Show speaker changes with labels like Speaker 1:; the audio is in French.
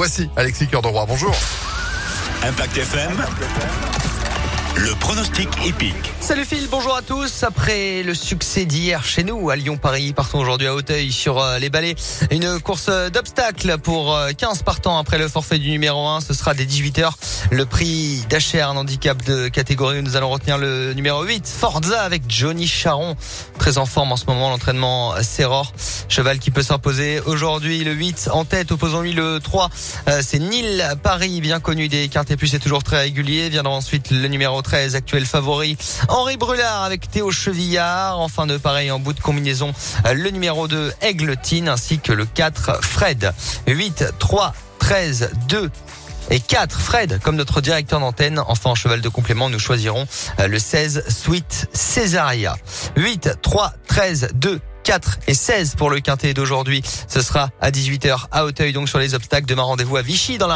Speaker 1: Voici Alexis Cœur de Roi. Bonjour.
Speaker 2: Impact FM. Le pronostic épique.
Speaker 3: Salut Phil, bonjour à tous. Après le succès d'hier chez nous à Lyon-Paris, partons aujourd'hui à Hauteuil sur euh, les balais. Une course d'obstacles pour 15 euh, partants après le forfait du numéro 1. Ce sera dès 18h. Le prix d'HR, un handicap de catégorie. Nous allons retenir le numéro 8, Forza avec Johnny Charon. Très en forme en ce moment, l'entraînement Serror. Cheval qui peut s'imposer aujourd'hui. Le 8 en tête, opposons-lui le 3. Euh, c'est Nil Paris, bien connu des et plus, c'est toujours très régulier. Viendra ensuite le numéro 13, actuel favori. Henri Brulard avec Théo Chevillard. Enfin de pareil en bout de combinaison, le numéro 2, Aigletine, ainsi que le 4, Fred. 8, 3, 13, 2, et 4 Fred comme notre directeur d'antenne. Enfin en cheval de complément, nous choisirons le 16 Sweet Césaria. 8, 3, 13, 2, 4 et 16 pour le quintet d'aujourd'hui. Ce sera à 18h à Hauteuil donc sur les obstacles. Demain rendez-vous à Vichy dans la